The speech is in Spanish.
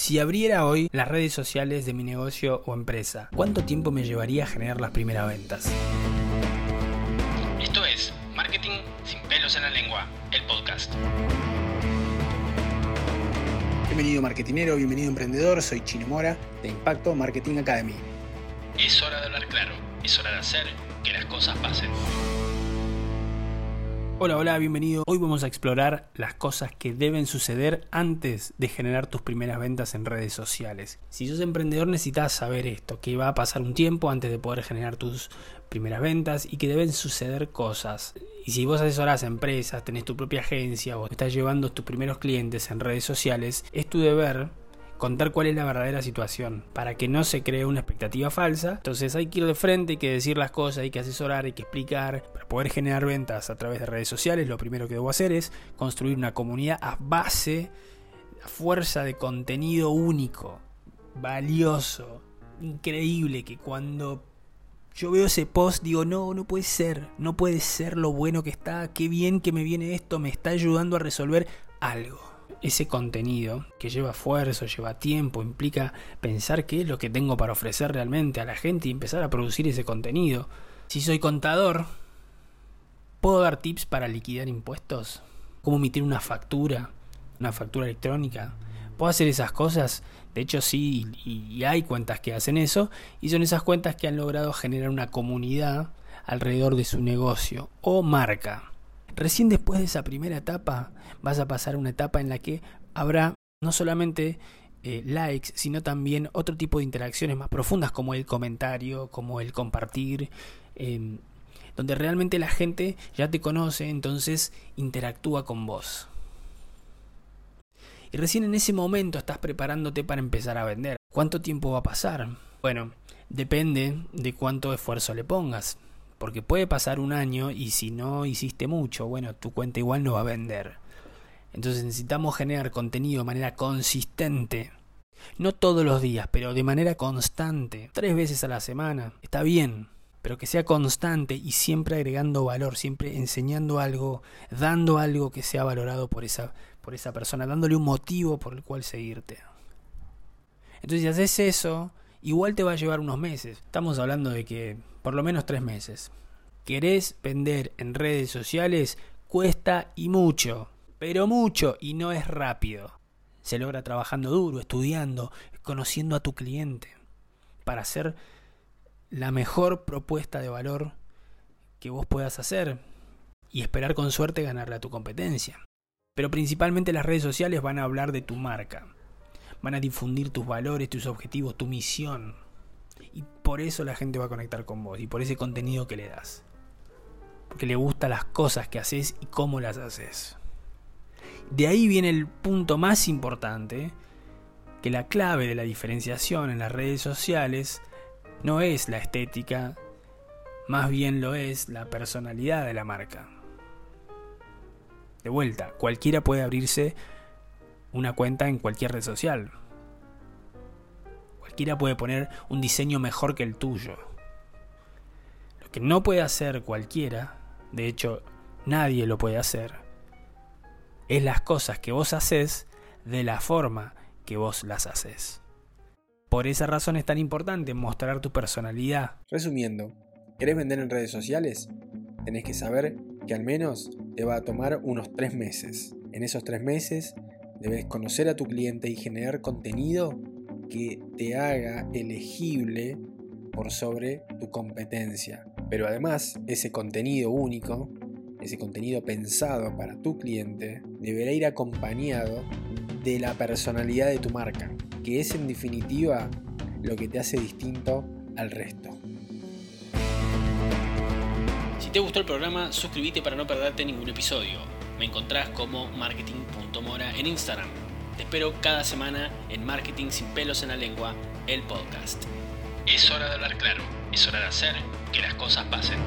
Si abriera hoy las redes sociales de mi negocio o empresa, ¿cuánto tiempo me llevaría a generar las primeras ventas? Esto es Marketing sin pelos en la lengua, el podcast. Bienvenido marketinero, bienvenido emprendedor, soy Chino Mora de Impacto Marketing Academy. Es hora de hablar claro, es hora de hacer que las cosas pasen. Hola, hola, bienvenido. Hoy vamos a explorar las cosas que deben suceder antes de generar tus primeras ventas en redes sociales. Si sos emprendedor necesitas saber esto, que va a pasar un tiempo antes de poder generar tus primeras ventas y que deben suceder cosas. Y si vos asesorás a empresas, tenés tu propia agencia o estás llevando tus primeros clientes en redes sociales, es tu deber contar cuál es la verdadera situación, para que no se cree una expectativa falsa. Entonces hay que ir de frente, hay que decir las cosas, hay que asesorar, hay que explicar. Para poder generar ventas a través de redes sociales, lo primero que debo hacer es construir una comunidad a base, a fuerza de contenido único, valioso, increíble, que cuando yo veo ese post, digo, no, no puede ser, no puede ser lo bueno que está, qué bien que me viene esto, me está ayudando a resolver algo ese contenido que lleva esfuerzo, lleva tiempo, implica pensar qué es lo que tengo para ofrecer realmente a la gente y empezar a producir ese contenido. Si soy contador, ¿puedo dar tips para liquidar impuestos? ¿Cómo emitir una factura? ¿Una factura electrónica? ¿Puedo hacer esas cosas? De hecho sí, y hay cuentas que hacen eso, y son esas cuentas que han logrado generar una comunidad alrededor de su negocio o marca. Recién después de esa primera etapa vas a pasar una etapa en la que habrá no solamente eh, likes, sino también otro tipo de interacciones más profundas como el comentario, como el compartir, em, donde realmente la gente ya te conoce, entonces interactúa con vos. Y recién en ese momento estás preparándote para empezar a vender. ¿Cuánto tiempo va a pasar? Bueno, depende de cuánto esfuerzo le pongas. Porque puede pasar un año y si no hiciste mucho, bueno, tu cuenta igual no va a vender. Entonces necesitamos generar contenido de manera consistente. No todos los días, pero de manera constante. Tres veces a la semana. Está bien. Pero que sea constante y siempre agregando valor, siempre enseñando algo, dando algo que sea valorado por esa, por esa persona, dándole un motivo por el cual seguirte. Entonces si haces eso, igual te va a llevar unos meses. Estamos hablando de que por lo menos tres meses. ¿Querés vender en redes sociales? Cuesta y mucho, pero mucho y no es rápido. Se logra trabajando duro, estudiando, conociendo a tu cliente, para hacer la mejor propuesta de valor que vos puedas hacer y esperar con suerte ganarle a tu competencia. Pero principalmente las redes sociales van a hablar de tu marca, van a difundir tus valores, tus objetivos, tu misión. Y por eso la gente va a conectar con vos y por ese contenido que le das. Porque le gustan las cosas que haces y cómo las haces. De ahí viene el punto más importante, que la clave de la diferenciación en las redes sociales no es la estética, más bien lo es la personalidad de la marca. De vuelta, cualquiera puede abrirse una cuenta en cualquier red social. Cualquiera puede poner un diseño mejor que el tuyo. Lo que no puede hacer cualquiera, de hecho nadie lo puede hacer, es las cosas que vos haces de la forma que vos las haces. Por esa razón es tan importante mostrar tu personalidad. Resumiendo, ¿querés vender en redes sociales? Tenés que saber que al menos te va a tomar unos tres meses. En esos tres meses Debes conocer a tu cliente y generar contenido que te haga elegible por sobre tu competencia. Pero además, ese contenido único, ese contenido pensado para tu cliente, deberá ir acompañado de la personalidad de tu marca, que es en definitiva lo que te hace distinto al resto. Si te gustó el programa, suscríbete para no perderte ningún episodio. Me encontrás como marketing.mora en Instagram. Te espero cada semana en Marketing sin pelos en la lengua, el podcast. Es hora de hablar claro, es hora de hacer que las cosas pasen.